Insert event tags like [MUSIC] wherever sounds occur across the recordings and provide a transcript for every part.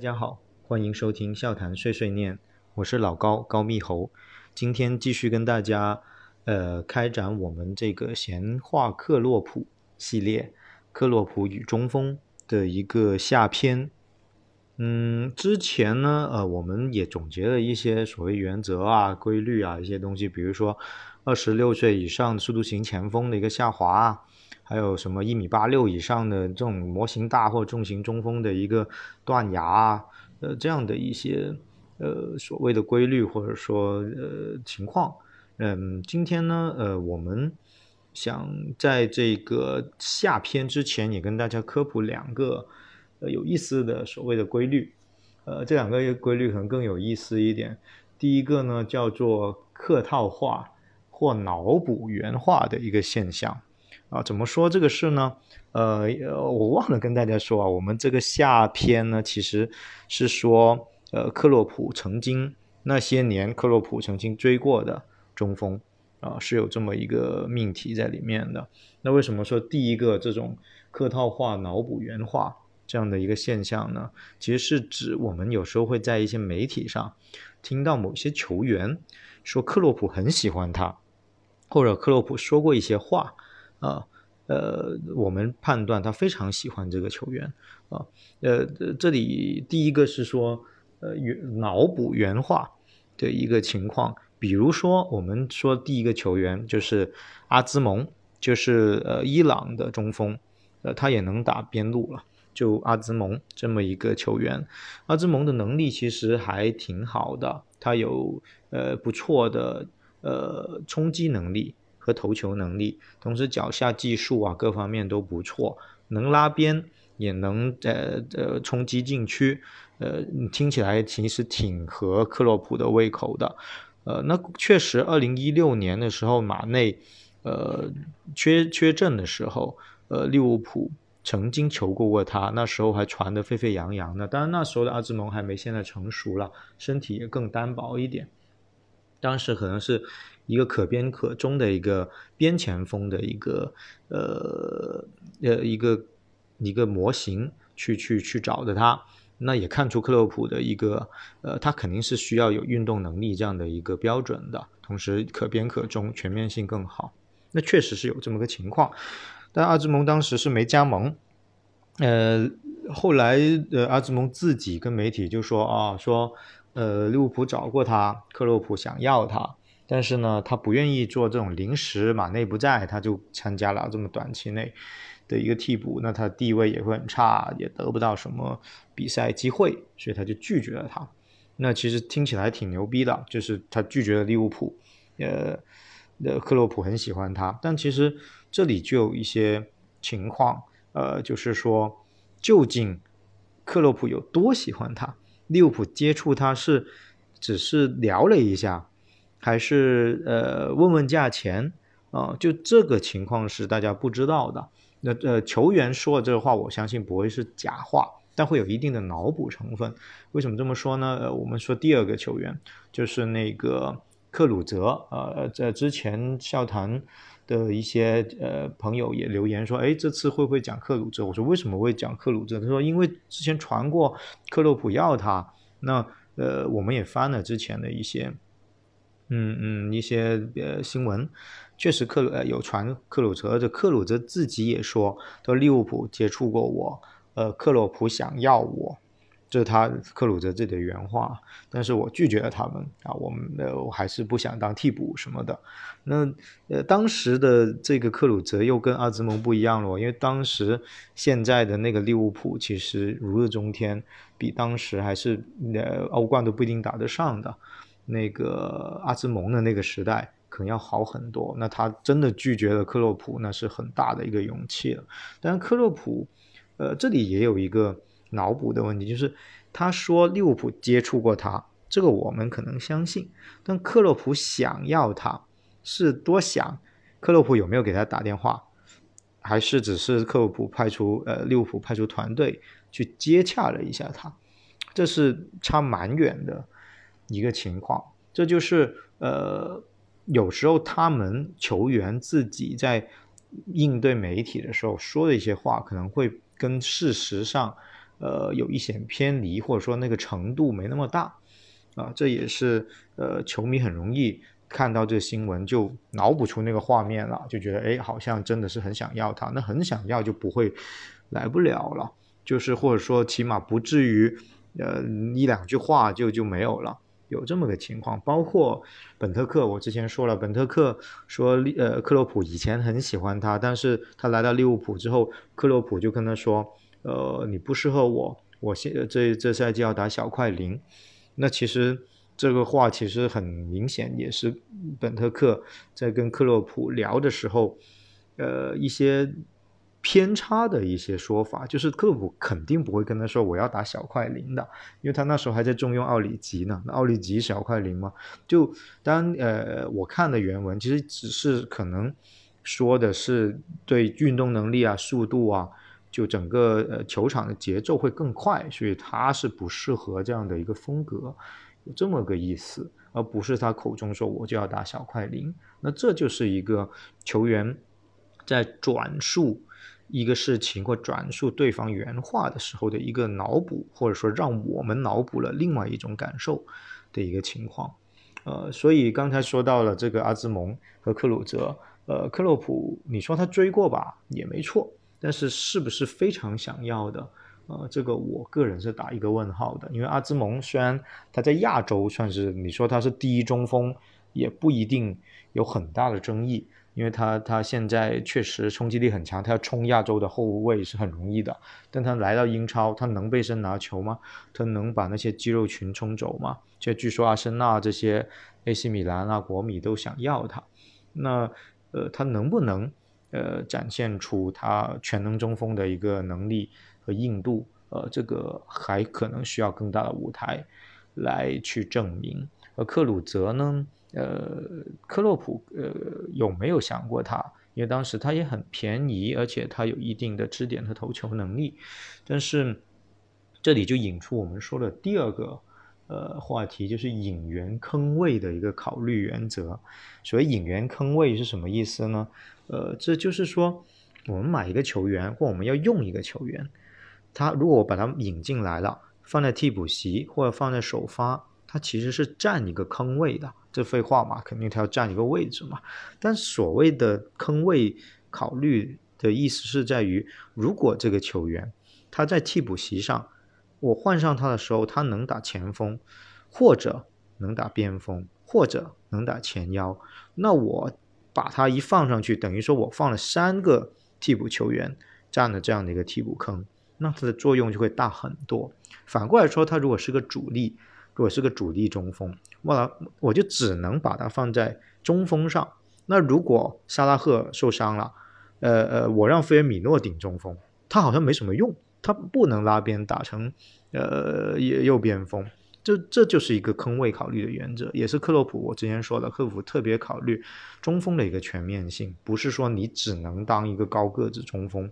大家好，欢迎收听笑谈碎碎念，我是老高高密猴，今天继续跟大家呃开展我们这个闲话克洛普系列，克洛普与中锋的一个下篇。嗯，之前呢，呃，我们也总结了一些所谓原则啊、规律啊一些东西，比如说二十六岁以上速度型前锋的一个下滑啊。还有什么一米八六以上的这种模型大或重型中锋的一个断崖啊，呃，这样的一些呃所谓的规律或者说呃情况，嗯，今天呢，呃，我们想在这个下篇之前也跟大家科普两个呃有意思的所谓的规律，呃，这两个规律可能更有意思一点。第一个呢叫做客套话或脑补原话的一个现象。啊，怎么说这个事呢？呃，我忘了跟大家说啊，我们这个下篇呢，其实是说，呃，克洛普曾经那些年，克洛普曾经追过的中锋啊，是有这么一个命题在里面的。那为什么说第一个这种客套话脑补原话这样的一个现象呢？其实是指我们有时候会在一些媒体上听到某些球员说克洛普很喜欢他，或者克洛普说过一些话。啊，呃，我们判断他非常喜欢这个球员啊，呃，这里第一个是说，呃，原脑补原话的一个情况，比如说我们说第一个球员就是阿兹蒙，就是呃伊朗的中锋，呃，他也能打边路了，就阿兹蒙这么一个球员，阿兹蒙的能力其实还挺好的，他有呃不错的呃冲击能力。和投球能力，同时脚下技术啊各方面都不错，能拉边也能呃呃冲击禁区，呃听起来其实挺合克洛普的胃口的，呃那确实，二零一六年的时候马内呃缺缺阵的时候，呃利物浦曾经求过过他，那时候还传得沸沸扬扬的，当然那时候的阿兹蒙还没现在成熟了，身体也更单薄一点，当时可能是。一个可边可中的一个边前锋的一个呃呃一个一个模型去去去找的他，那也看出克洛普的一个呃他肯定是需要有运动能力这样的一个标准的，同时可边可中，全面性更好。那确实是有这么个情况，但阿兹蒙当时是没加盟，呃后来呃阿兹蒙自己跟媒体就说啊说呃利物浦找过他，克洛普想要他。但是呢，他不愿意做这种临时马内不在，他就参加了这么短期内的一个替补，那他地位也会很差，也得不到什么比赛机会，所以他就拒绝了他。那其实听起来挺牛逼的，就是他拒绝了利物浦，呃，呃，克洛普很喜欢他，但其实这里就有一些情况，呃，就是说究竟克洛普有多喜欢他？利物浦接触他是只是聊了一下。还是呃问问价钱啊，就这个情况是大家不知道的。那呃球员说的这个话，我相信不会是假话，但会有一定的脑补成分。为什么这么说呢？呃，我们说第二个球员就是那个克鲁泽，呃，在之前笑谈的一些呃朋友也留言说，哎，这次会不会讲克鲁泽？我说为什么会讲克鲁泽？他说因为之前传过克洛普要他，那呃我们也翻了之前的一些。嗯嗯，一些呃新闻确实克呃有传克鲁泽，这克鲁泽自己也说，说利物浦接触过我，呃克洛普想要我，这是他克鲁泽自己的原话，但是我拒绝了他们啊，我们呃我还是不想当替补什么的。那呃当时的这个克鲁泽又跟阿兹蒙不一样了，因为当时现在的那个利物浦其实如日中天，比当时还是呃欧冠都不一定打得上的。那个阿兹蒙的那个时代可能要好很多，那他真的拒绝了克洛普，那是很大的一个勇气了。但是克洛普，呃，这里也有一个脑补的问题，就是他说利物浦接触过他，这个我们可能相信，但克洛普想要他是多想？克洛普有没有给他打电话？还是只是克洛普派出呃利物浦派出团队去接洽了一下他？这是差蛮远的。一个情况，这就是呃，有时候他们球员自己在应对媒体的时候说的一些话，可能会跟事实上呃有一些偏离，或者说那个程度没那么大啊，这也是呃球迷很容易看到这新闻就脑补出那个画面了，就觉得哎好像真的是很想要他，那很想要就不会来不了了，就是或者说起码不至于呃一两句话就就没有了。有这么个情况，包括本特克，我之前说了，本特克说，呃，克洛普以前很喜欢他，但是他来到利物浦之后，克洛普就跟他说，呃，你不适合我，我现这这赛季要打小快灵。那其实这个话其实很明显，也是本特克在跟克洛普聊的时候，呃，一些。偏差的一些说法，就是克洛普肯定不会跟他说我要打小快灵的，因为他那时候还在重用奥里吉呢。那奥里吉小快灵嘛，就当呃我看的原文，其实只是可能说的是对运动能力啊、速度啊，就整个呃球场的节奏会更快，所以他是不适合这样的一个风格，有这么个意思，而不是他口中说我就要打小快灵。那这就是一个球员在转述。一个事情或转述对方原话的时候的一个脑补，或者说让我们脑补了另外一种感受的一个情况，呃，所以刚才说到了这个阿兹蒙和克鲁泽，呃，克洛普，你说他追过吧，也没错，但是是不是非常想要的？呃，这个我个人是打一个问号的，因为阿兹蒙虽然他在亚洲算是你说他是第一中锋，也不一定有很大的争议。因为他他现在确实冲击力很强，他要冲亚洲的后卫是很容易的。但他来到英超，他能背身拿球吗？他能把那些肌肉群冲走吗？就据说阿森纳这些 AC 米兰啊、国米都想要他。那呃，他能不能呃展现出他全能中锋的一个能力和硬度？呃，这个还可能需要更大的舞台来去证明。而克鲁泽呢？呃，克洛普呃有没有想过他？因为当时他也很便宜，而且他有一定的支点和投球能力。但是这里就引出我们说的第二个呃话题，就是引援坑位的一个考虑原则。所谓引援坑位是什么意思呢？呃，这就是说我们买一个球员，或我们要用一个球员，他如果我把他引进来了，放在替补席或者放在首发。它其实是占一个坑位的，这废话嘛，肯定它要占一个位置嘛。但所谓的坑位考虑的意思是在于，如果这个球员他在替补席上，我换上他的时候，他能打前锋，或者能打边锋，或者能打前腰，那我把他一放上去，等于说我放了三个替补球员占了这样的一个替补坑，那它的作用就会大很多。反过来说，他如果是个主力。如果是个主力中锋，我我就只能把它放在中锋上。那如果沙拉赫受伤了，呃呃，我让菲尔米诺顶中锋，他好像没什么用，他不能拉边打成呃右右边锋。这这就是一个坑位考虑的原则，也是克洛普我之前说的，克洛普特别考虑中锋的一个全面性，不是说你只能当一个高个子中锋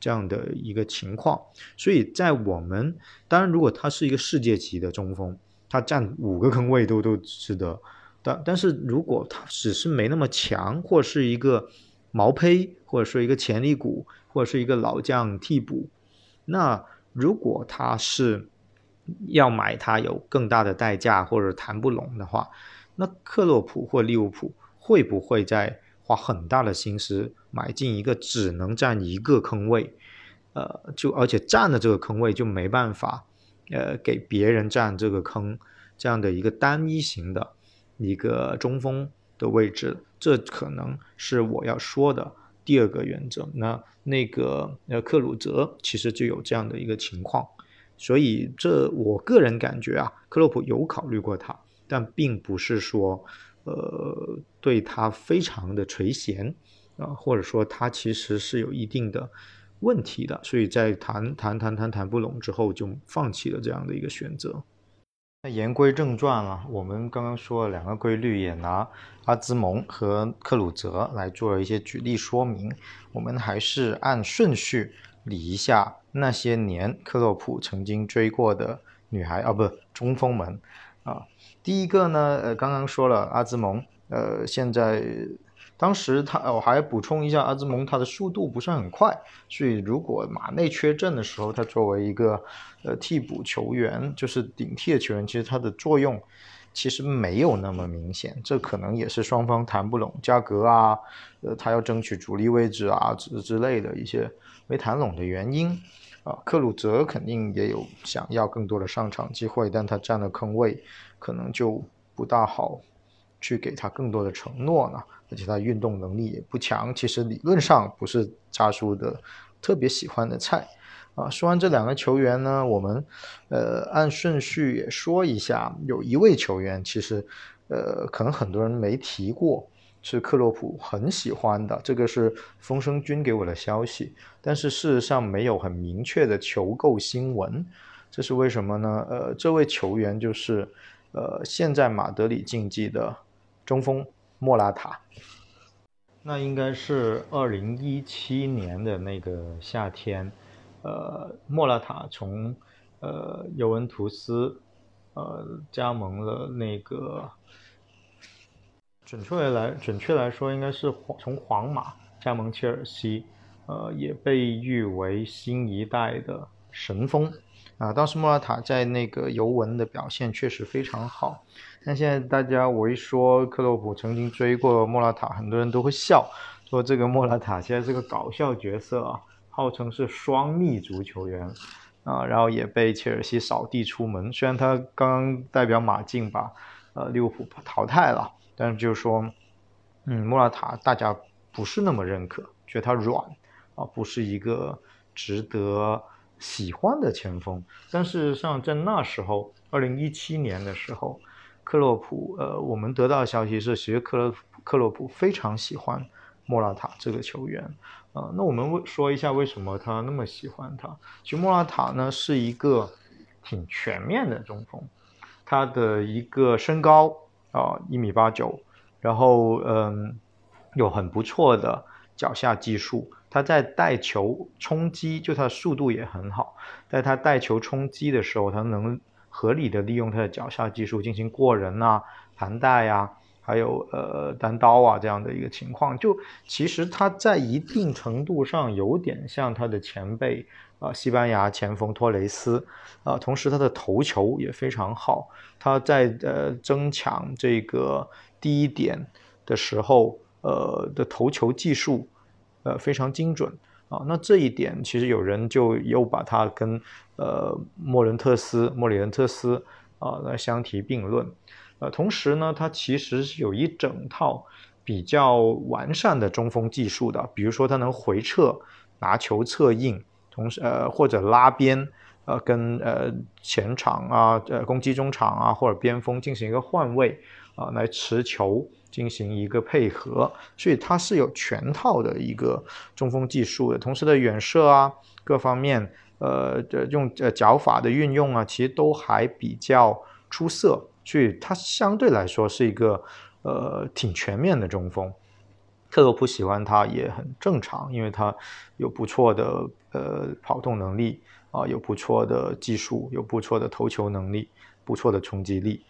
这样的一个情况。所以在我们当然，如果他是一个世界级的中锋。他占五个坑位都都值得，但但是如果他只是没那么强，或是一个毛胚，或者说一个潜力股，或者是一个老将替补，那如果他是要买他有更大的代价或者谈不拢的话，那克洛普或利物浦会不会再花很大的心思买进一个只能占一个坑位，呃，就而且占了这个坑位就没办法。呃，给别人占这个坑，这样的一个单一型的一个中锋的位置，这可能是我要说的第二个原则。那那个呃，克鲁泽其实就有这样的一个情况，所以这我个人感觉啊，克洛普有考虑过他，但并不是说呃对他非常的垂涎啊，或者说他其实是有一定的。问题的，所以在谈谈谈谈谈不拢之后，就放弃了这样的一个选择。那言归正传了，我们刚刚说了两个规律，也拿阿兹蒙和克鲁泽来做了一些举例说明。我们还是按顺序理一下那些年克洛普曾经追过的女孩啊，不，中锋们啊。第一个呢，呃，刚刚说了阿兹蒙，呃，现在。当时他我还补充一下，阿兹蒙他的速度不是很快，所以如果马内缺阵的时候，他作为一个呃替补球员，就是顶替的球员，其实他的作用其实没有那么明显。这可能也是双方谈不拢，价格啊，呃，他要争取主力位置啊之之类的一些没谈拢的原因。啊，克鲁泽肯定也有想要更多的上场机会，但他占了坑位，可能就不大好去给他更多的承诺了。而且他运动能力也不强，其实理论上不是扎叔的特别喜欢的菜。啊，说完这两个球员呢，我们呃按顺序也说一下，有一位球员其实呃可能很多人没提过。是克洛普很喜欢的，这个是风声君给我的消息，但是事实上没有很明确的求购新闻，这是为什么呢？呃，这位球员就是呃现在马德里竞技的中锋莫拉塔，那应该是二零一七年的那个夏天，呃，莫拉塔从呃尤文图斯呃加盟了那个。准确来，准确来说，应该是从皇马加盟切尔西，呃，也被誉为新一代的神锋啊。当时莫拉塔在那个尤文的表现确实非常好。但现在大家我一说克洛普曾经追过莫拉塔，很多人都会笑，说这个莫拉塔现在是个搞笑角色啊，号称是双逆足球员啊，然后也被切尔西扫地出门。虽然他刚刚代表马竞把呃利物浦淘汰了。但是就是说，嗯，莫拉塔大家不是那么认可，觉得他软啊，不是一个值得喜欢的前锋。但事实上，在那时候，二零一七年的时候，克洛普，呃，我们得到的消息是，其实克洛克洛普非常喜欢莫拉塔这个球员啊。那我们说一下为什么他那么喜欢他？其实莫拉塔呢是一个挺全面的中锋，他的一个身高。啊，一米八九，然后嗯，有很不错的脚下技术。他在带球冲击，就他的速度也很好。在他带球冲击的时候，他能合理的利用他的脚下技术进行过人啊、盘带呀，还有呃单刀啊这样的一个情况。就其实他在一定程度上有点像他的前辈。啊，西班牙前锋托雷斯，啊，同时他的头球也非常好，他在呃争抢这个第一点的时候，呃的头球技术，呃非常精准啊。那这一点其实有人就又把他跟呃莫伦特斯、莫里恩特斯啊来相提并论，呃，同时呢，他其实是有一整套比较完善的中锋技术的，比如说他能回撤拿球策应。同时，呃，或者拉边，呃，跟呃前场啊，呃，攻击中场啊，或者边锋进行一个换位啊，来持球进行一个配合，所以它是有全套的一个中锋技术的。同时的远射啊，各方面，呃，用呃脚法的运用啊，其实都还比较出色，所以它相对来说是一个呃挺全面的中锋。特洛普喜欢他也很正常，因为他有不错的呃跑动能力啊，有不错的技术，有不错的投球能力，不错的冲击力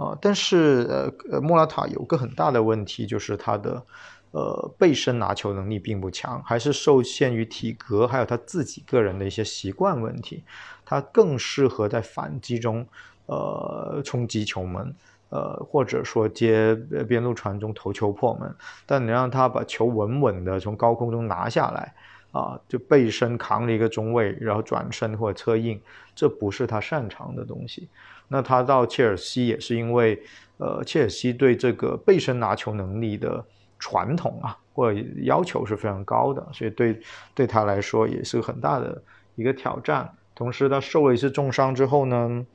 啊。但是呃呃，莫拉塔有个很大的问题，就是他的呃背身拿球能力并不强，还是受限于体格，还有他自己个人的一些习惯问题。他更适合在反击中呃冲击球门。呃，或者说接边路传中投球破门，但你让他把球稳稳的从高空中拿下来，啊，就背身扛了一个中卫，然后转身或者策应，这不是他擅长的东西。那他到切尔西也是因为，呃，切尔西对这个背身拿球能力的传统啊，或者要求是非常高的，所以对对他来说也是很大的一个挑战。同时，他受了一次重伤之后呢？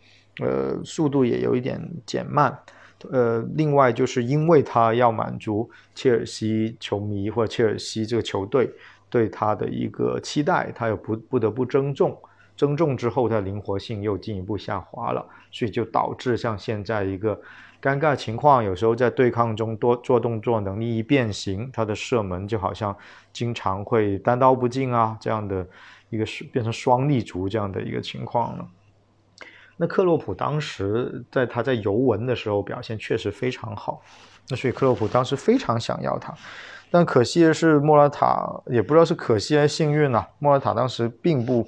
呃，速度也有一点减慢，呃，另外就是因为他要满足切尔西球迷或者切尔西这个球队对他的一个期待，他又不不得不增重，增重之后他灵活性又进一步下滑了，所以就导致像现在一个尴尬情况，有时候在对抗中多做动作能力一变形，他的射门就好像经常会单刀不进啊这样的一个是变成双立足这样的一个情况了。那克洛普当时在他在尤文的时候表现确实非常好，那所以克洛普当时非常想要他，但可惜的是莫拉塔也不知道是可惜还是幸运啊，莫拉塔当时并不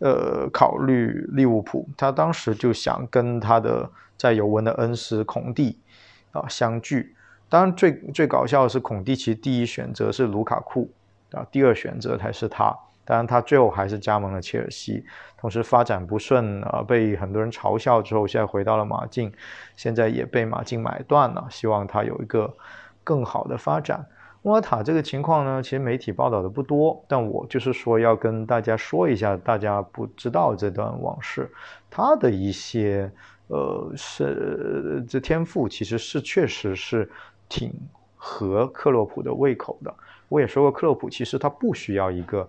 呃考虑利物浦，他当时就想跟他的在尤文的恩师孔蒂啊相聚。当然最最搞笑的是孔蒂其实第一选择是卢卡库啊，第二选择才是他。当然，他最后还是加盟了切尔西，同时发展不顺啊，被很多人嘲笑之后，现在回到了马竞，现在也被马竞买断了。希望他有一个更好的发展。莫尔塔这个情况呢，其实媒体报道的不多，但我就是说要跟大家说一下，大家不知道这段往事，他的一些呃是这天赋其实是确实是挺合克洛普的胃口的。我也说过，克洛普其实他不需要一个。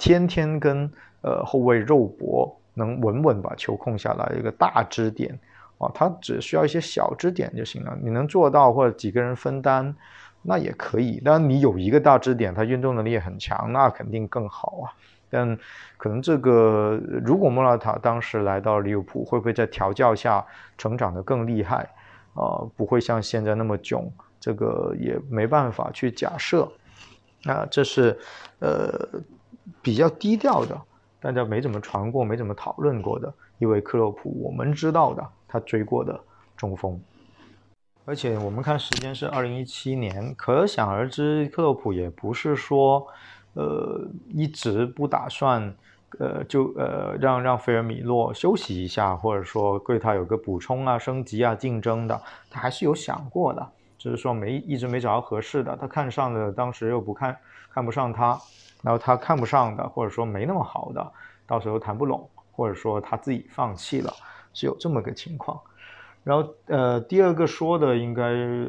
天天跟呃后卫肉搏，能稳稳把球控下来，一个大支点啊，他只需要一些小支点就行了。你能做到或者几个人分担，那也可以。当然，你有一个大支点，他运动能力也很强，那肯定更好啊。但可能这个，如果莫拉塔当时来到利物浦，会不会在调教下成长得更厉害啊？不会像现在那么囧，这个也没办法去假设。那这是呃。比较低调的，大家没怎么传过、没怎么讨论过的一位克洛普，我们知道的，他追过的中锋。而且我们看时间是二零一七年，可想而知，克洛普也不是说，呃，一直不打算，呃，就呃让让菲尔米洛休息一下，或者说对他有个补充啊、升级啊、竞争的，他还是有想过的，只是说没一直没找到合适的，他看上的当时又不看看不上他。然后他看不上的，或者说没那么好的，到时候谈不拢，或者说他自己放弃了，是有这么个情况。然后呃，第二个说的应该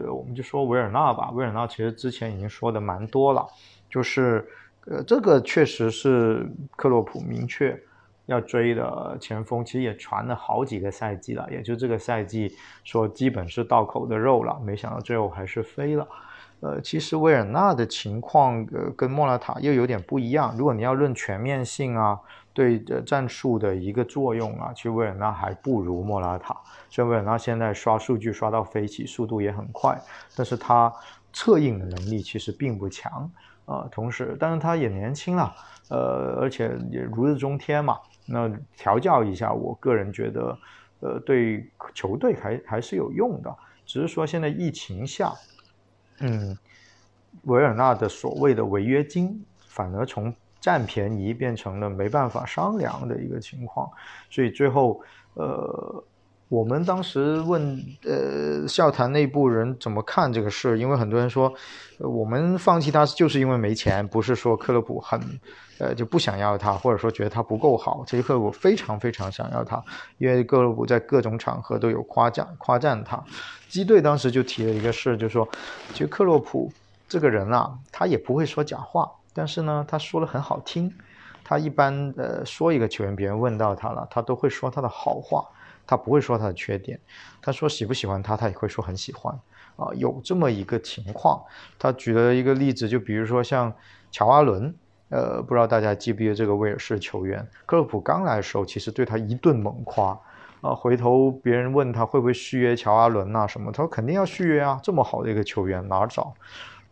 我们就说维尔纳吧。维尔纳其实之前已经说的蛮多了，就是呃这个确实是克洛普明确要追的前锋，其实也传了好几个赛季了，也就这个赛季说基本是到口的肉了，没想到最后还是飞了。呃，其实维尔纳的情况，呃，跟莫拉塔又有点不一样。如果你要论全面性啊，对的战术的一个作用啊，其实维尔纳还不如莫拉塔。虽然维尔纳现在刷数据刷到飞起，速度也很快，但是他策应的能力其实并不强啊。同时，但是他也年轻了，呃，而且也如日中天嘛。那调教一下，我个人觉得，呃，对球队还还是有用的。只是说现在疫情下。嗯，维尔纳的所谓的违约金，反而从占便宜变成了没办法商量的一个情况，所以最后，呃，我们当时问呃笑谈内部人怎么看这个事，因为很多人说，我们放弃他就是因为没钱，不是说克洛普很呃就不想要他，或者说觉得他不够好，其实克勒普非常非常想要他，因为克勒普在各种场合都有夸奖夸赞他。基队当时就提了一个事，就是说，其实克洛普这个人啊，他也不会说假话，但是呢，他说的很好听。他一般呃说一个球员，别人问到他了，他都会说他的好话，他不会说他的缺点。他说喜不喜欢他，他也会说很喜欢。啊，有这么一个情况。他举了一个例子，就比如说像乔阿伦，呃，不知道大家记不记得这个威尔士球员，克洛普刚来的时候，其实对他一顿猛夸。啊，回头别人问他会不会续约乔阿伦呐什么，他说肯定要续约啊，这么好的一个球员哪找？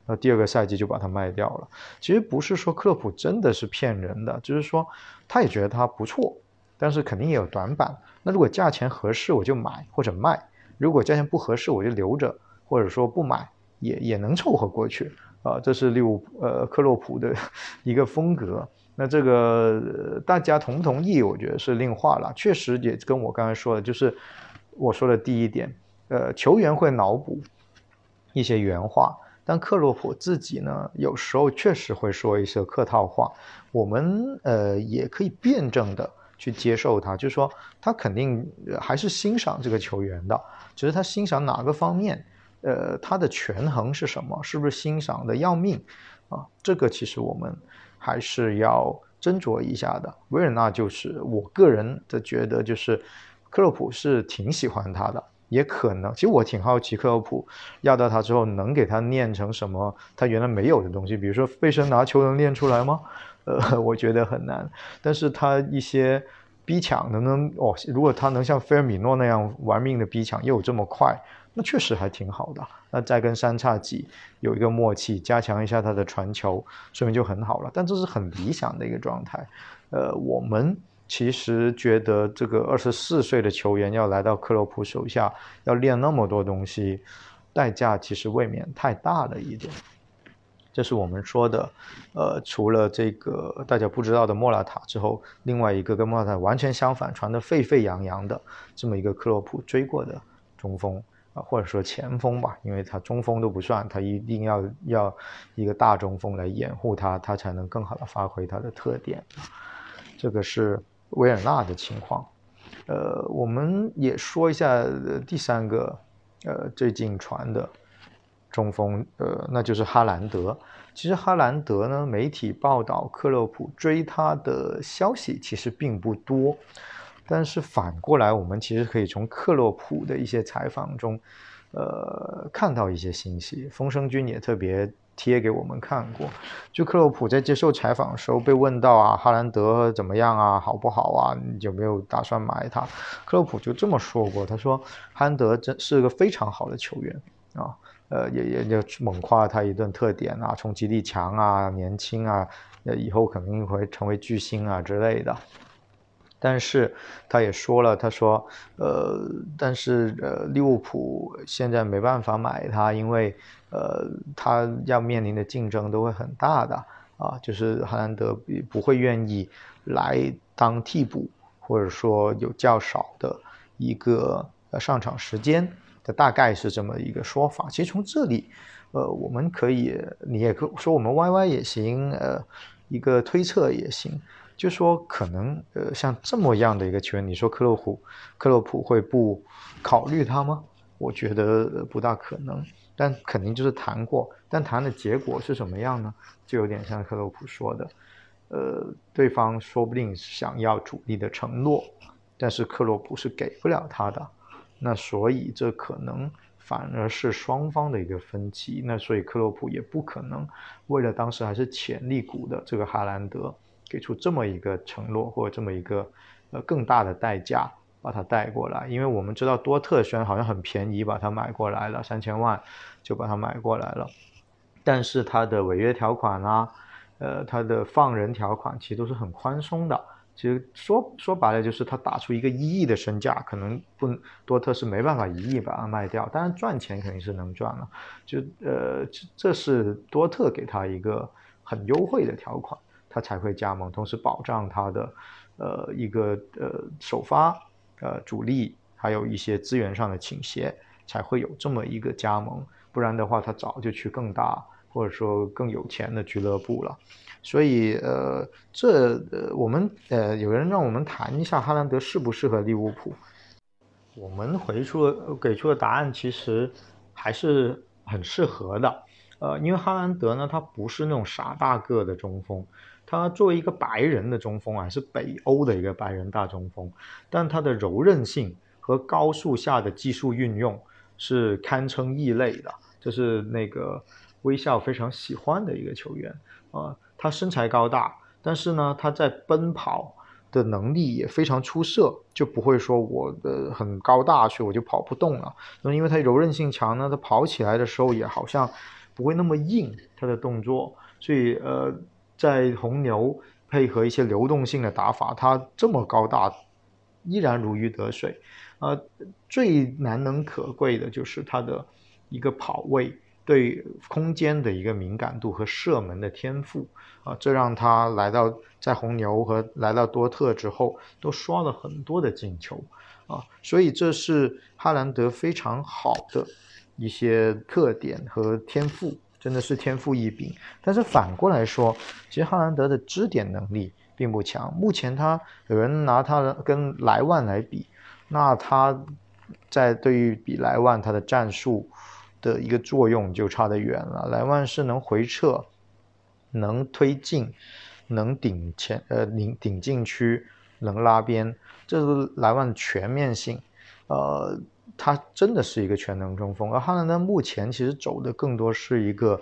那第二个赛季就把他卖掉了。其实不是说克洛普真的是骗人的，就是说他也觉得他不错，但是肯定也有短板。那如果价钱合适我就买或者卖，如果价钱不合适我就留着或者说不买，也也能凑合过去啊。这是六呃克洛普的 [LAUGHS] 一个风格。那这个大家同不同意？我觉得是另话了。确实也跟我刚才说的，就是我说的第一点，呃，球员会脑补一些原话，但克洛普自己呢，有时候确实会说一些客套话。我们呃也可以辩证的去接受他，就是说他肯定还是欣赏这个球员的，只是他欣赏哪个方面，呃，他的权衡是什么？是不是欣赏的要命啊？这个其实我们。还是要斟酌一下的。维尔纳就是我个人的觉得，就是克洛普是挺喜欢他的，也可能，其实我挺好奇克洛普要到他之后能给他练成什么他原来没有的东西，比如说背身拿球能练出来吗？呃，[LAUGHS] 我觉得很难。但是他一些逼抢能不能哦？如果他能像菲尔米诺那样玩命的逼抢，又有这么快，那确实还挺好的。那再跟三叉戟有一个默契，加强一下他的传球，说明就很好了。但这是很理想的一个状态。呃，我们其实觉得这个二十四岁的球员要来到克洛普手下，要练那么多东西，代价其实未免太大了一点。这是我们说的，呃，除了这个大家不知道的莫拉塔之后，另外一个跟莫拉塔完全相反、传得沸沸扬扬的这么一个克洛普追过的中锋或者说前锋吧，因为他中锋都不算，他一定要要一个大中锋来掩护他，他才能更好的发挥他的特点。这个是维尔纳的情况，呃，我们也说一下第三个，呃，最近传的。中锋，呃，那就是哈兰德。其实哈兰德呢，媒体报道克洛普追他的消息其实并不多，但是反过来，我们其实可以从克洛普的一些采访中，呃，看到一些信息。风声君也特别贴给我们看过，就克洛普在接受采访的时候被问到啊，哈兰德怎么样啊，好不好啊，有没有打算买他？克洛普就这么说过，他说哈兰德真是个非常好的球员啊。呃，也也就猛夸他一顿特点啊，冲击力强啊，年轻啊，以后肯定会成为巨星啊之类的。但是他也说了，他说，呃，但是呃，利物浦现在没办法买他，因为呃，他要面临的竞争都会很大的啊，就是哈兰德不会愿意来当替补，或者说有较少的一个上场时间。大概是这么一个说法。其实从这里，呃，我们可以，你也可说我们 YY 也行，呃，一个推测也行，就说可能，呃，像这么样的一个球员，你说克洛普，克洛普会不考虑他吗？我觉得不大可能，但肯定就是谈过，但谈的结果是什么样呢？就有点像克洛普说的，呃，对方说不定想要主力的承诺，但是克洛普是给不了他的。那所以这可能反而是双方的一个分歧。那所以克洛普也不可能为了当时还是潜力股的这个哈兰德给出这么一个承诺或者这么一个呃更大的代价把他带过来。因为我们知道多特虽然好像很便宜把他买过来了，三千万就把他买过来了，但是他的违约条款啊，呃，他的放人条款其实都是很宽松的。其实说说白了，就是他打出一个一亿的身价，可能不多特是没办法一亿把它卖掉，当然赚钱肯定是能赚了。就呃，这是多特给他一个很优惠的条款，他才会加盟，同时保障他的呃一个呃首发呃主力，还有一些资源上的倾斜，才会有这么一个加盟，不然的话他早就去更大或者说更有钱的俱乐部了。所以，呃，这呃，我们呃，有人让我们谈一下哈兰德适不适合利物浦。我们回出给出的答案其实还是很适合的。呃，因为哈兰德呢，他不是那种傻大个的中锋，他作为一个白人的中锋啊，是北欧的一个白人大中锋，但他的柔韧性和高速下的技术运用是堪称异类的，这是那个微笑非常喜欢的一个球员啊。他身材高大，但是呢，他在奔跑的能力也非常出色，就不会说我的很高大，所以我就跑不动了。那因为他柔韧性强呢，他跑起来的时候也好像不会那么硬，他的动作，所以呃，在红牛配合一些流动性的打法，他这么高大依然如鱼得水。呃，最难能可贵的就是他的一个跑位。对空间的一个敏感度和射门的天赋啊，这让他来到在红牛和来到多特之后都刷了很多的进球啊，所以这是哈兰德非常好的一些特点和天赋，真的是天赋异禀。但是反过来说，其实哈兰德的支点能力并不强。目前他有人拿他跟莱万来比，那他在对于比莱万他的战术。的一个作用就差得远了。莱万是能回撤、能推进、能顶前呃顶顶禁区、能拉边，这是莱万全面性。呃，他真的是一个全能中锋。而哈兰德目前其实走的更多是一个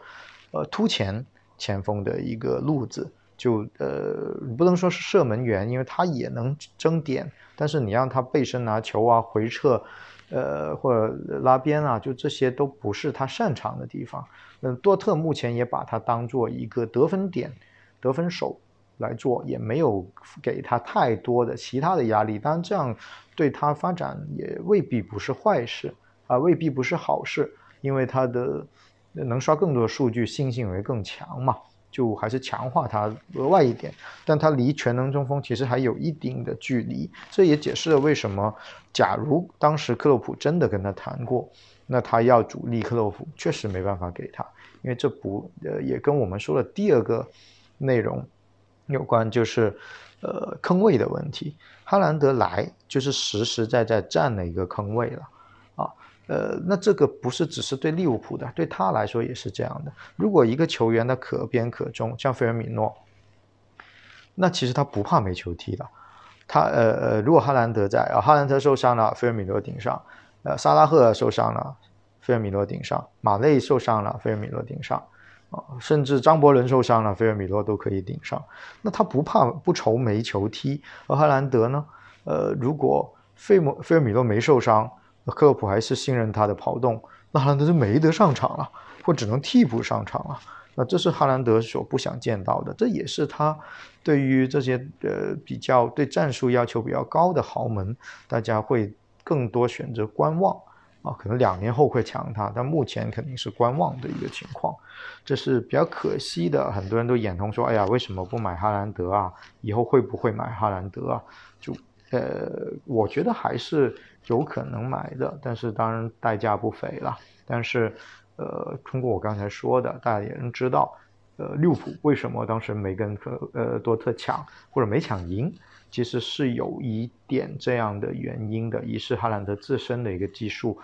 呃突前前锋的一个路子，就呃不能说是射门员，因为他也能争点，但是你让他背身拿球啊、回撤，呃或者拉边啊，就这些都不是他擅长的地方。嗯，多特目前也把他当做一个得分点、得分手来做，也没有给他太多的其他的压力。当然，这样对他发展也未必不是坏事啊，未必不是好事，因为他的能刷更多的数据，信心会更强嘛。就还是强化他额外一点，但他离全能中锋其实还有一定的距离，这也解释了为什么，假如当时克洛普真的跟他谈过，那他要主力克洛普确实没办法给他，因为这不呃也跟我们说的第二个内容有关，就是呃坑位的问题，哈兰德来就是实实在在占了一个坑位了。啊呃，那这个不是只是对利物浦的，对他来说也是这样的。如果一个球员他可边可中，像费尔米诺，那其实他不怕没球踢的。他呃呃，如果哈兰德在啊，哈兰德受伤了，费尔米诺顶上；呃，萨拉赫受伤了，费尔米诺顶上；马内受伤了，费尔米诺顶上；啊，甚至张伯伦受伤了，费尔米诺都可以顶上。那他不怕不愁没球踢。而哈兰德呢？呃，如果费莫费尔米诺没受伤。克洛普还是信任他的跑动，那哈兰德就没得上场了，或只能替补上场了。那这是哈兰德所不想见到的，这也是他对于这些呃比较对战术要求比较高的豪门，大家会更多选择观望啊。可能两年后会抢他，但目前肯定是观望的一个情况，这是比较可惜的。很多人都眼红说：“哎呀，为什么不买哈兰德啊？以后会不会买哈兰德啊？”就呃，我觉得还是。有可能买的，但是当然代价不菲了。但是，呃，通过我刚才说的，大家也能知道，呃，利物浦为什么当时没跟呃多特抢或者没抢赢，其实是有一点这样的原因的。一是哈兰德自身的一个技术，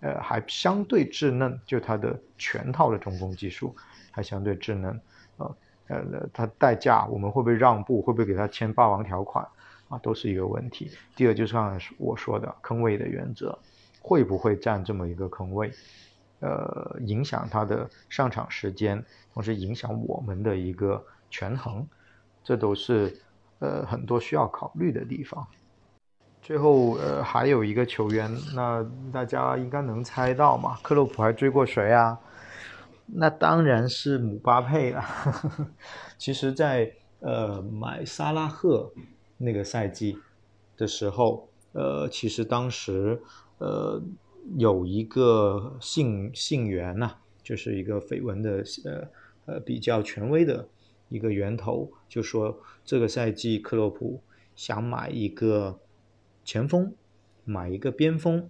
呃，还相对稚嫩，就他的全套的中锋技术还相对稚嫩，呃呃，他代价我们会不会让步，会不会给他签霸王条款？啊，都是一个问题。第二就是我说的坑位的原则，会不会占这么一个坑位，呃，影响他的上场时间，同时影响我们的一个权衡，这都是呃很多需要考虑的地方。最后呃还有一个球员，那大家应该能猜到嘛？克洛普还追过谁啊？那当然是姆巴佩了。[LAUGHS] 其实，在呃买萨拉赫。那个赛季的时候，呃，其实当时，呃，有一个信信源呐，就是一个绯闻的，呃呃，比较权威的一个源头，就说这个赛季克洛普想买一个前锋，买一个边锋，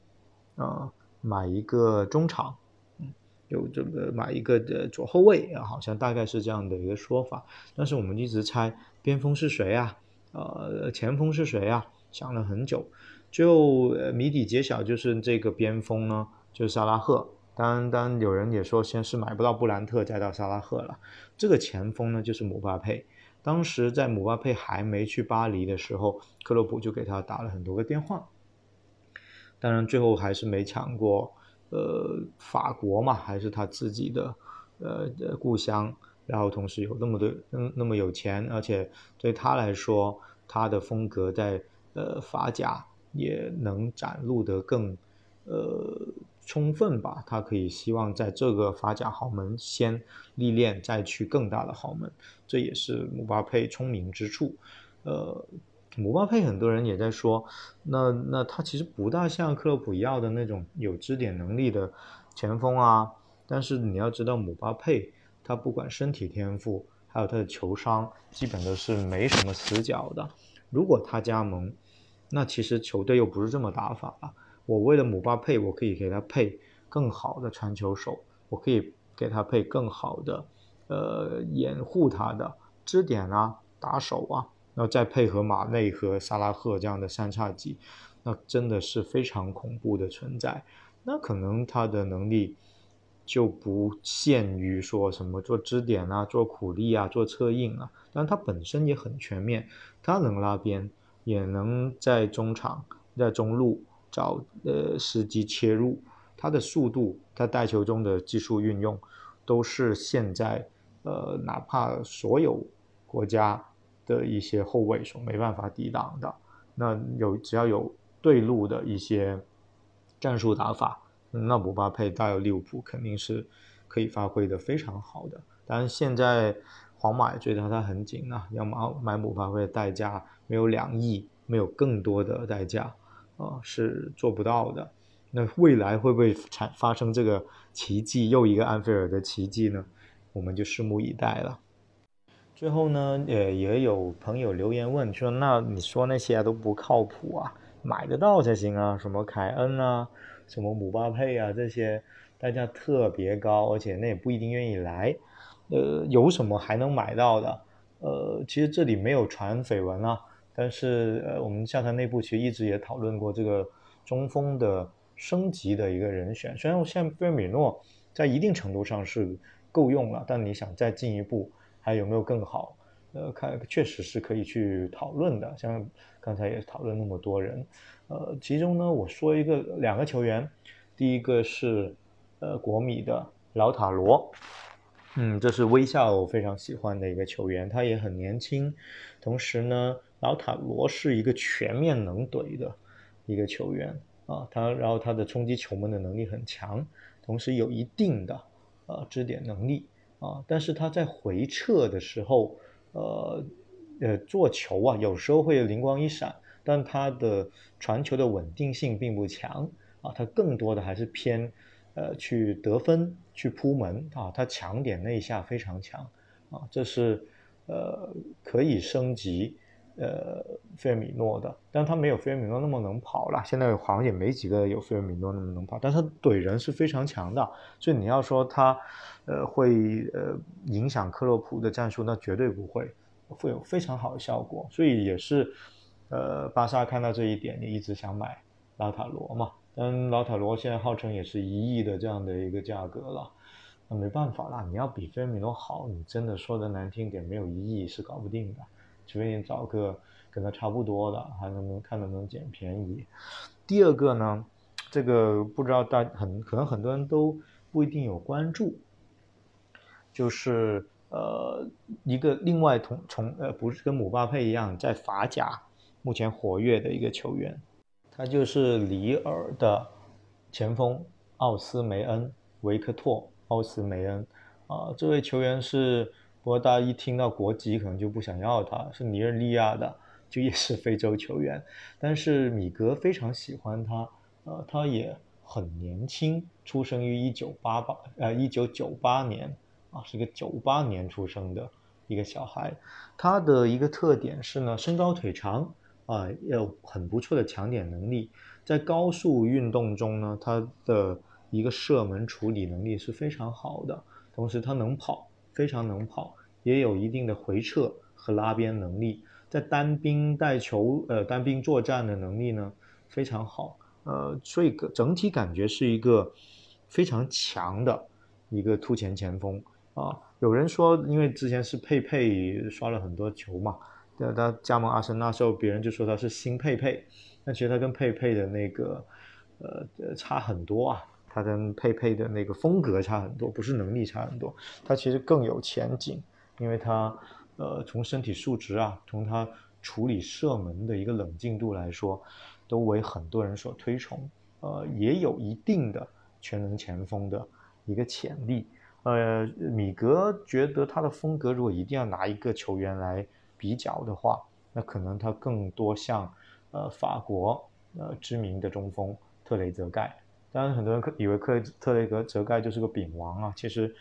啊，买一个中场，嗯，有这个买一个的左后卫啊，好像大概是这样的一个说法。但是我们一直猜边锋是谁啊？呃，前锋是谁啊？想了很久，最后谜底揭晓，就是这个边锋呢，就是萨拉赫。当然，当然有人也说，先是买不到布兰特，再到萨拉赫了。这个前锋呢，就是姆巴佩。当时在姆巴佩还没去巴黎的时候，克洛普就给他打了很多个电话。当然，最后还是没抢过。呃，法国嘛，还是他自己的呃故乡。然后同时有那么多，那么有钱，而且对他来说，他的风格在呃法甲也能展露得更呃充分吧。他可以希望在这个法甲豪门先历练，再去更大的豪门，这也是姆巴佩聪明之处。呃，姆巴佩很多人也在说，那那他其实不大像克洛普要的那种有支点能力的前锋啊。但是你要知道，姆巴佩。他不管身体天赋，还有他的球商，基本都是没什么死角的。如果他加盟，那其实球队又不是这么打法了。我为了姆巴佩，我可以给他配更好的传球手，我可以给他配更好的，呃，掩护他的支点啊、打手啊，然后再配合马内和萨拉赫这样的三叉戟，那真的是非常恐怖的存在。那可能他的能力。就不限于说什么做支点啊、做苦力啊、做策应啊，但他本身也很全面，他能拉边，也能在中场、在中路找呃时机切入，他的速度、他带球中的技术运用，都是现在呃哪怕所有国家的一些后卫所没办法抵挡的。那有只要有对路的一些战术打法，那姆巴佩带有利物浦肯定是可以发挥的非常好的。当然现在皇马也追得他很紧啊，要买买姆巴佩的代价没有两亿，没有更多的代价啊是做不到的。那未来会不会产发生这个奇迹，又一个安菲尔的奇迹呢？我们就拭目以待了。最后呢，呃，也有朋友留言问说，那你说那些都不靠谱啊，买得到才行啊，什么凯恩啊，什么姆巴佩啊，这些代价特别高，而且那也不一定愿意来。呃，有什么还能买到的？呃，其实这里没有传绯闻啊，但是呃，我们下台内部其实一直也讨论过这个中锋的。升级的一个人选，虽然我现在菲尔米诺在一定程度上是够用了，但你想再进一步，还有没有更好？呃，看确实是可以去讨论的。像刚才也讨论那么多人，呃，其中呢，我说一个两个球员，第一个是呃国米的老塔罗，嗯，这是微笑我非常喜欢的一个球员，他也很年轻，同时呢，老塔罗是一个全面能怼的一个球员。啊，他然后他的冲击球门的能力很强，同时有一定的呃支点能力啊，但是他在回撤的时候，呃呃做球啊，有时候会灵光一闪，但他的传球的稳定性并不强啊，他更多的还是偏呃去得分去扑门啊，他强点那一下非常强啊，这是呃可以升级。呃，费尔米诺的，但他没有费尔米诺那么能跑了。现在好像也没几个有费尔米诺那么能跑，但他怼人是非常强的。所以你要说他，呃，会呃影响克洛普的战术，那绝对不会，会有非常好的效果。所以也是，呃，巴萨看到这一点，你一直想买拉塔罗嘛。但拉塔罗现在号称也是一亿的这样的一个价格了，那没办法啦，你要比费尔米诺好，你真的说的难听点，没有一亿是搞不定的。除非你找个跟他差不多的，还能不能看能不能捡便宜。第二个呢，这个不知道大很可能很多人都不一定有关注，就是呃一个另外同从呃不是跟姆巴佩一样在法甲目前活跃的一个球员，他就是里尔的前锋奥斯梅恩维克托奥斯梅恩啊，这位球员是。不过大家一听到国籍，可能就不想要他，[LAUGHS] 是尼日利亚的，就也是非洲球员。但是米格非常喜欢他，呃，他也很年轻，出生于一九八八，呃，一九九八年，啊，是个九八年出生的一个小孩。他的一个特点是呢，身高腿长，啊，有很不错的抢点能力，在高速运动中呢，他的一个射门处理能力是非常好的，同时他能跑。非常能跑，也有一定的回撤和拉边能力，在单兵带球，呃，单兵作战的能力呢非常好，呃，所以整体感觉是一个非常强的一个突前前锋啊。有人说，因为之前是佩佩刷了很多球嘛，那他加盟阿森纳时候，别人就说他是新佩佩，但其实他跟佩佩的那个呃差很多啊。他跟佩佩的那个风格差很多，不是能力差很多，他其实更有前景，因为他，呃，从身体素质啊，从他处理射门的一个冷静度来说，都为很多人所推崇，呃，也有一定的全能前锋的一个潜力。呃，米格觉得他的风格如果一定要拿一个球员来比较的话，那可能他更多像，呃，法国呃知名的中锋特雷泽盖。当然，很多人以为克特雷格泽盖就是个饼王啊，其实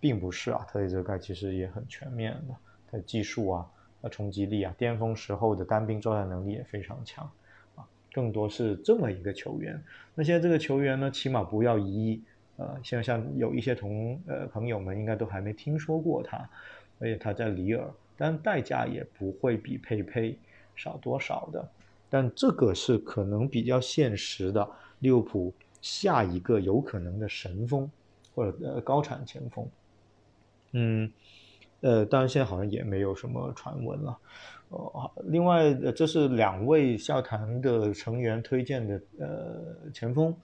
并不是啊。特雷泽盖其实也很全面的，他的技术啊、啊冲击力啊、巅峰时候的单兵作战能力也非常强啊。更多是这么一个球员。那现在这个球员呢，起码不要一，呃，像像有一些同呃朋友们应该都还没听说过他，而且他在里尔，但代价也不会比佩佩少多少的。但这个是可能比较现实的，利物浦。下一个有可能的神锋，或者呃高产前锋，嗯，呃，当然现在好像也没有什么传闻了。哦，另外，这是两位校坛的成员推荐的呃前锋。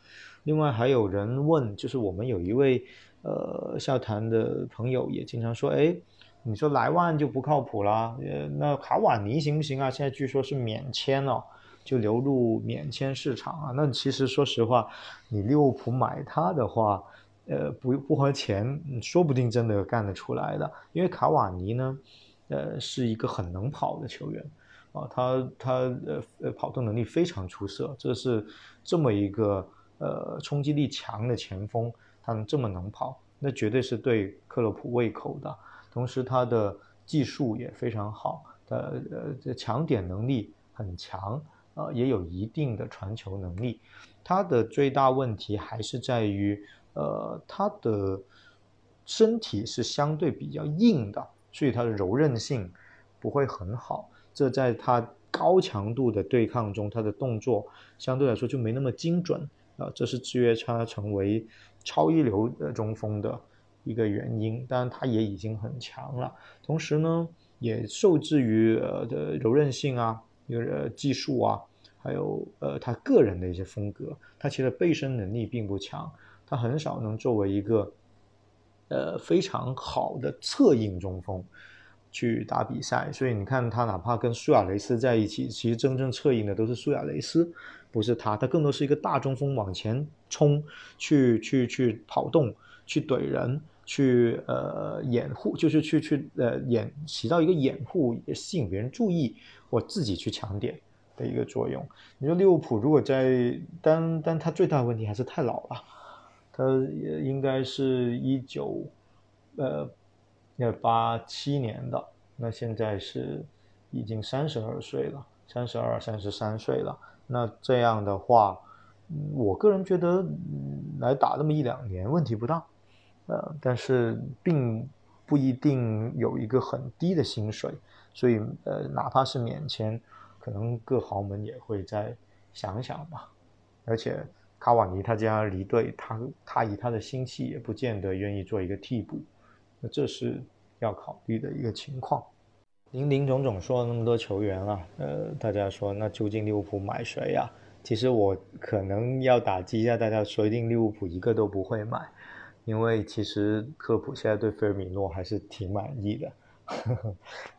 另外还有人问，就是我们有一位呃校坛的朋友也经常说，哎，你说莱万就不靠谱啦，那卡瓦尼行不行啊？现在据说是免签了，就流入免签市场啊。那其实说实话，你利物浦买他的话，呃，不不花钱，说不定真的干得出来的。因为卡瓦尼呢，呃，是一个很能跑的球员啊，他他呃呃跑动能力非常出色，这是这么一个呃冲击力强的前锋，他能这么能跑，那绝对是对克洛普胃口的。同时，他的技术也非常好，他呃抢点能力很强，呃也有一定的传球能力。他的最大问题还是在于，呃他的身体是相对比较硬的，所以他的柔韧性不会很好。这在他高强度的对抗中，他的动作相对来说就没那么精准啊，这是制约他成为超一流的中锋的。一个原因，当然他也已经很强了，同时呢，也受制于呃的柔韧性啊，一个技术啊，还有呃他个人的一些风格，他其实背身能力并不强，他很少能作为一个呃非常好的侧应中锋去打比赛，所以你看他哪怕跟苏亚雷斯在一起，其实真正侧应的都是苏亚雷斯，不是他，他更多是一个大中锋往前冲，去去去跑动，去怼人。去呃掩护，就是去去呃掩起到一个掩护，吸引别人注意，或自己去抢点的一个作用。你说利物浦如果在，但但他最大的问题还是太老了，他应该是一九呃那八七年的，那现在是已经三十二岁了，三十二三十三岁了。那这样的话，我个人觉得来打那么一两年问题不大。呃，但是并不一定有一个很低的薪水，所以呃，哪怕是免签，可能各豪门也会再想想吧。而且卡瓦尼他家离队，他他以他的心气也不见得愿意做一个替补，那这是要考虑的一个情况。林林总总说了那么多球员啊，呃，大家说那究竟利物浦买谁呀？其实我可能要打击一下大家，说一定利物浦一个都不会买。因为其实科普现在对菲尔米诺还是挺满意的，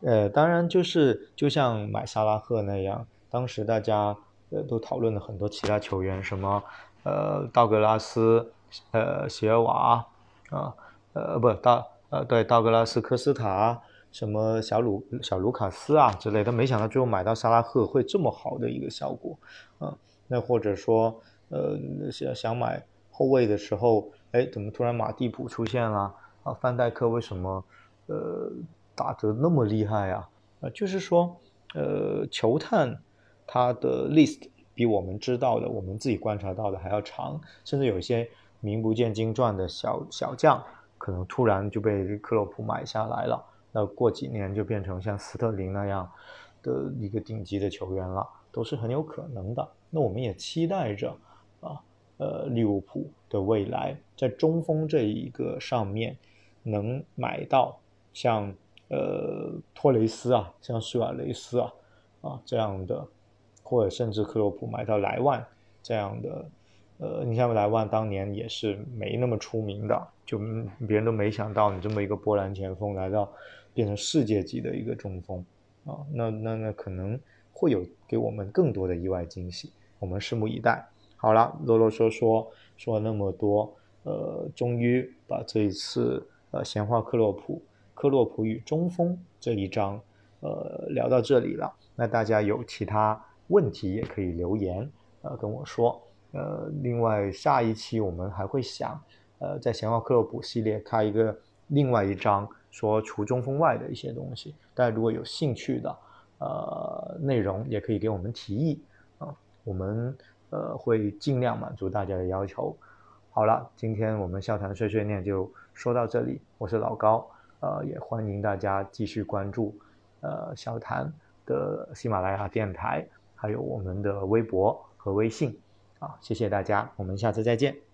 [LAUGHS] 呃，当然就是就像买萨拉赫那样，当时大家呃都讨论了很多其他球员，什么呃道格拉斯，呃席尔瓦啊，呃不道呃对道格拉斯科斯塔，什么小鲁小卢卡斯啊之类的，没想到最后买到萨拉赫会这么好的一个效果啊，那或者说呃想想买后卫的时候。哎，怎么突然马蒂普出现了啊？范戴克为什么呃打得那么厉害啊？啊，就是说呃球探他的 list 比我们知道的、我们自己观察到的还要长，甚至有一些名不见经传的小小将，可能突然就被克洛普买下来了，那过几年就变成像斯特林那样的一个顶级的球员了，都是很有可能的。那我们也期待着啊。呃，利物浦的未来在中锋这一个上面能买到像呃托雷斯啊，像苏亚雷斯啊啊这样的，或者甚至克洛普买到莱万这样的，呃，你像莱万当年也是没那么出名的，就别人都没想到你这么一个波兰前锋来到变成世界级的一个中锋啊，那那那可能会有给我们更多的意外惊喜，我们拭目以待。好了，啰啰嗦嗦说了那么多，呃，终于把这一次呃闲话克洛普，克洛普与中锋这一章，呃，聊到这里了。那大家有其他问题也可以留言，呃，跟我说。呃，另外下一期我们还会想，呃，在闲话克洛普系列开一个另外一章，说除中锋外的一些东西。大家如果有兴趣的，呃，内容也可以给我们提议啊，我们。呃，会尽量满足大家的要求。好了，今天我们笑谈碎碎念就说到这里。我是老高，呃，也欢迎大家继续关注呃笑谈的喜马拉雅电台，还有我们的微博和微信。啊，谢谢大家，我们下次再见。